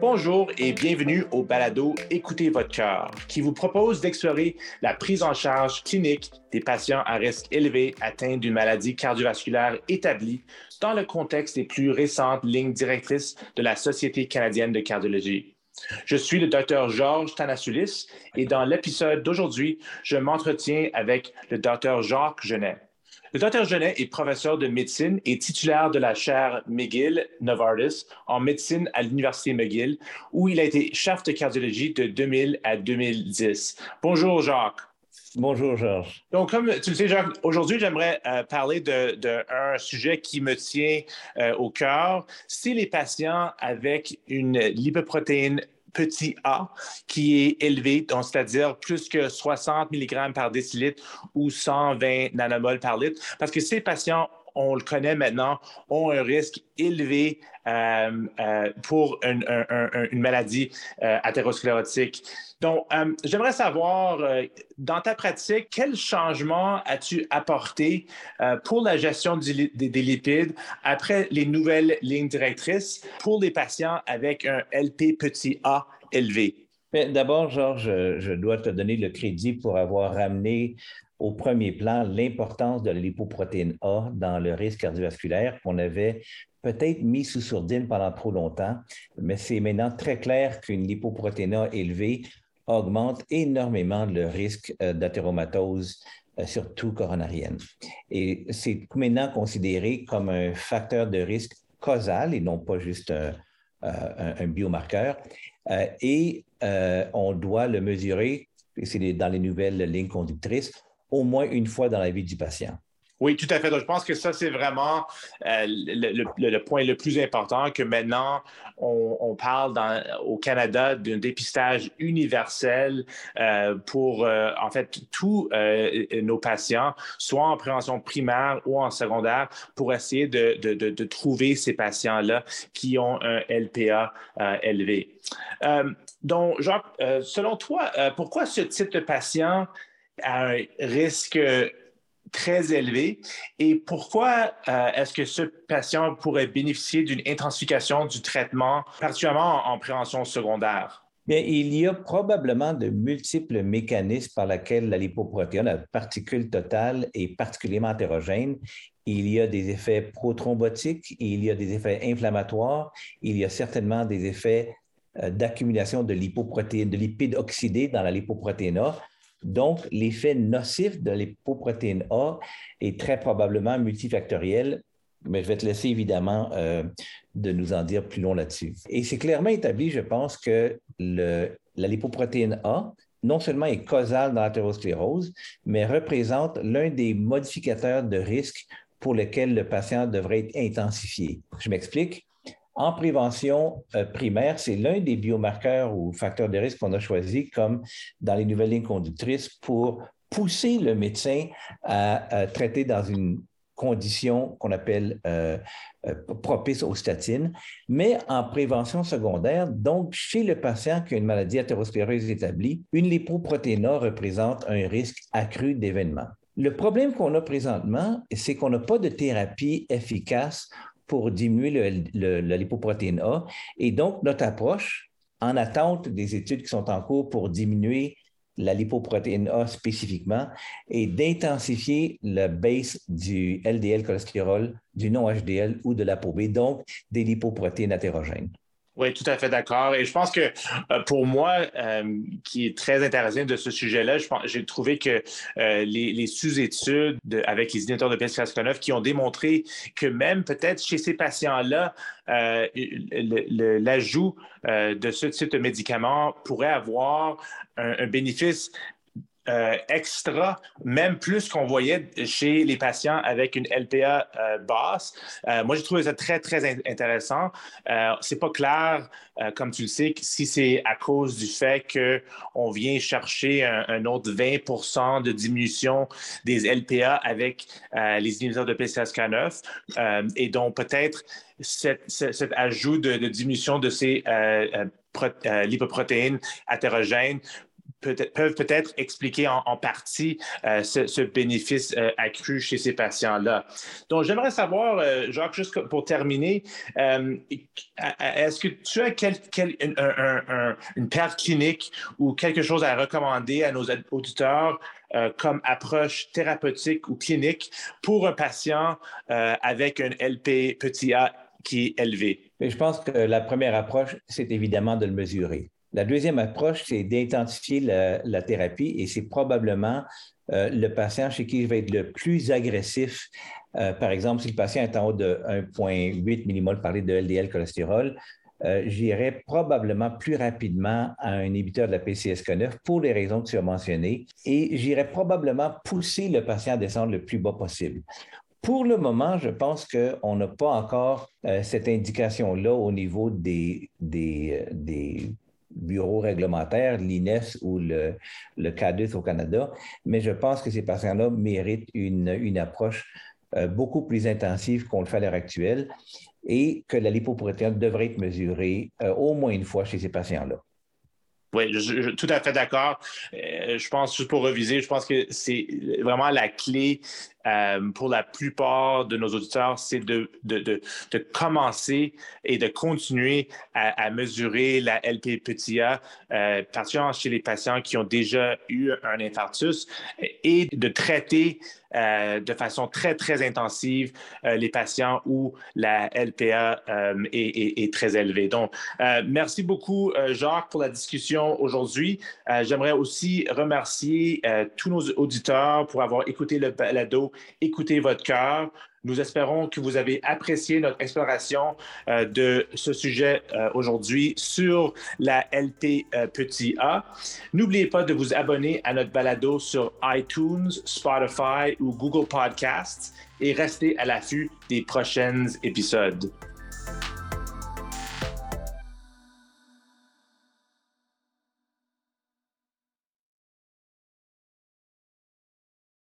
Bonjour et bienvenue au balado Écoutez votre cœur, qui vous propose d'explorer la prise en charge clinique des patients à risque élevé atteints d'une maladie cardiovasculaire établie dans le contexte des plus récentes lignes directrices de la Société canadienne de cardiologie. Je suis le docteur Georges Tanasulis et dans l'épisode d'aujourd'hui, je m'entretiens avec le docteur Jacques Genet. Le docteur Genet est professeur de médecine et titulaire de la chaire McGill Novartis en médecine à l'Université McGill, où il a été chef de cardiologie de 2000 à 2010. Bonjour Jacques. Bonjour Georges. Donc, comme tu le sais, Jacques, aujourd'hui, j'aimerais euh, parler d'un sujet qui me tient euh, au cœur. C'est les patients avec une lipoprotéine petit a qui est élevé, c'est-à-dire plus que 60 mg par décilitre ou 120 nanomoles par litre, parce que ces patients on le connaît maintenant, ont un risque élevé euh, euh, pour une, maladie euh. Donc, j'aimerais savoir, dans ta pratique, quel changement as-tu apporté pour la gestion des, lipides après les nouvelles lignes directrices pour les patients avec un LP petit a élevé? D'abord, Georges, je dois te donner le crédit pour avoir ramené au premier plan l'importance de la A dans le risque cardiovasculaire qu'on avait peut-être mis sous sourdine pendant trop longtemps, mais c'est maintenant très clair qu'une lipoprotéine A élevée augmente énormément le risque euh, d'athéromatose, euh, surtout coronarienne. Et c'est maintenant considéré comme un facteur de risque causal et non pas juste un, euh, biomarqueur. et on doit le mesurer, c'est dans les nouvelles lignes conductrices, au moins une fois dans la vie du patient. Oui, tout à fait. Donc, je pense que ça, c'est vraiment euh, le, point le plus important, que maintenant, on, parle au Canada d'un dépistage universel euh, pour, euh, en fait, tous nos patients, soit en prévention primaire ou en secondaire, pour essayer de, trouver ces patients-là qui ont un LPA élevé. donc, Jacques, selon toi, pourquoi ce type de patient à un risque très élevé. Et pourquoi euh, est-ce que ce patient pourrait bénéficier d'une intensification du traitement, particulièrement en, prévention secondaire? Bien, il y a probablement de multiples mécanismes par lesquels la lipoprotéine, la particule totale, est particulièrement hétérogène. Il y a des effets prothrombotiques, il y a des effets inflammatoires, il y a certainement des effets euh, d'accumulation de lipoprotéines, de lipides oxydés dans la lipoprotéine. Donc, l'effet nocif de l'hypoprotéine A est très probablement multifactoriel, mais je vais te laisser évidemment euh, de nous en dire plus long là-dessus. Et c'est clairement établi, je pense, que la lipoprotéine A, non seulement est causale dans l'athérosclérose, mais représente l'un des modificateurs de risque pour lesquels le patient devrait être intensifié. Je m'explique. En prévention euh, primaire, c'est l'un des biomarqueurs ou facteurs de risque qu'on a choisi comme dans les nouvelles lignes conductrices pour pousser le médecin à, traiter dans une condition qu'on appelle euh, euh, propice aux statines, mais en prévention secondaire, donc chez le patient qui a une maladie athéroscléreuse établie, une lipoprotéine représente un risque accru d'événement. Le problème qu'on a présentement, c'est qu'on n'a pas de thérapie efficace pour diminuer la lipoprotéine A. Et donc, notre approche, en attente des études qui sont en cours pour diminuer la lipoprotéine A spécifiquement, est d'intensifier la base du LDL cholestérol, du non-HDL ou de la B, donc des lipoprotéines hétérogènes. Oui, tout à fait d'accord. Et je pense que euh, pour moi, euh, qui est très intéressé de ce sujet-là, j'ai trouvé que euh, les, sous-études avec les inhibiteurs de PCSK9 qui ont démontré que même peut-être chez ces patients-là, l'ajout de ce type de médicament pourrait avoir un bénéfice euh, extra, même plus qu'on voyait chez les patients avec une LPA euh, basse. Euh, moi, j'ai trouvé ça très, très intéressant. c'est pas clair, comme tu le sais, si c'est à cause du fait qu'on vient chercher un, autre 20% de diminution des LPA avec les inhibiteurs de PCSK9 et donc peut-être cet, ajout de, de, diminution de ces lipoprotéines hétérogènes peuvent peut-être expliquer en, partie euh, ce, bénéfice euh, accru chez ces patients-là. Donc, j'aimerais savoir, euh, Jacques, juste pour terminer, est-ce que tu as une paire clinique ou quelque chose à recommander à nos auditeurs comme approche thérapeutique ou clinique pour un patient avec un LP petit a qui est élevé? je pense que la première approche, c'est évidemment de le mesurer. La deuxième approche, c'est d'identifier la, thérapie et c'est probablement euh, le patient chez qui je vais être le plus agressif. Euh, par exemple, si le patient est en haut de 1,8 millimol par litre de LDL cholestérol, euh, j'irai probablement plus rapidement à un inhibiteur de la PCSK9 pour les raisons que tu as mentionnées et j'irai probablement pousser le patient à descendre le plus bas possible. Pour le moment, je pense qu'on n'a pas encore cette indication-là au niveau des bureau réglementaire, l'INES ou le, le CADUS au Canada, mais je pense que ces patients-là méritent une, une approche euh, beaucoup plus intensive qu'on le fait à l'heure actuelle et que la lipoprotéine devrait être mesurée euh, au moins une fois chez ces patients-là. Oui, tout à fait d'accord. Euh, je pense, juste pour reviser, je pense que c'est vraiment la clé euh, pour la plupart de nos auditeurs, c'est de, de, de, commencer et de continuer à, mesurer la LP petit euh, particulièrement chez les patients qui ont déjà eu un infarctus, et de traiter euh, de façon très, très intensive les patients où la LPA est, est, est, très élevée. Donc, merci beaucoup, Jacques, pour la discussion aujourd'hui. J'aimerais aussi remercier tous nos auditeurs pour avoir écouté le balado écoutez votre cœur. Nous espérons que vous avez apprécié notre exploration euh, de ce sujet euh, aujourd'hui sur la LP euh, petit a. N'oubliez pas de vous abonner à notre balado sur iTunes, Spotify ou Google Podcasts et restez à l'affût des prochains épisodes.